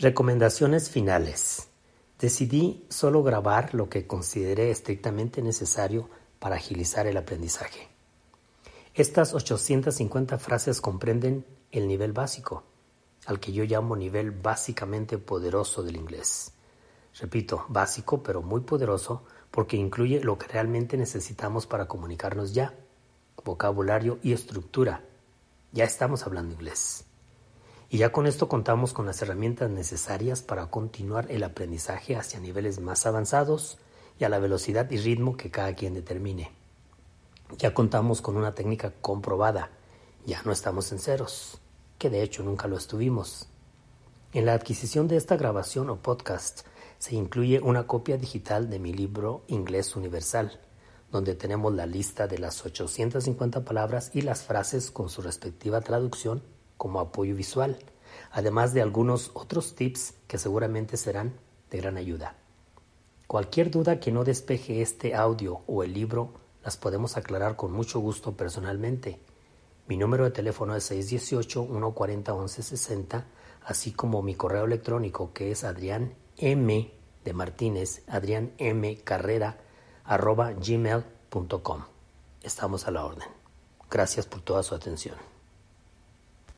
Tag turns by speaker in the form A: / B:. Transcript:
A: Recomendaciones finales. Decidí solo grabar lo que consideré estrictamente necesario para agilizar el aprendizaje. Estas 850 frases comprenden el nivel básico, al que yo llamo nivel básicamente poderoso del inglés. Repito, básico pero muy poderoso porque incluye lo que realmente necesitamos para comunicarnos ya, vocabulario y estructura. Ya estamos hablando inglés. Y ya con esto contamos con las herramientas necesarias para continuar el aprendizaje hacia niveles más avanzados y a la velocidad y ritmo que cada quien determine. Ya contamos con una técnica comprobada, ya no estamos en ceros, que de hecho nunca lo estuvimos. En la adquisición de esta grabación o podcast se incluye una copia digital de mi libro Inglés Universal, donde tenemos la lista de las 850 palabras y las frases con su respectiva traducción como apoyo visual, además de algunos otros tips que seguramente serán de gran ayuda. Cualquier duda que no despeje este audio o el libro las podemos aclarar con mucho gusto personalmente. Mi número de teléfono es 618-140-1160, así como mi correo electrónico que es Adrián M de Martínez, Adrián M Carrera arroba gmail.com. Estamos a la orden. Gracias por toda su atención.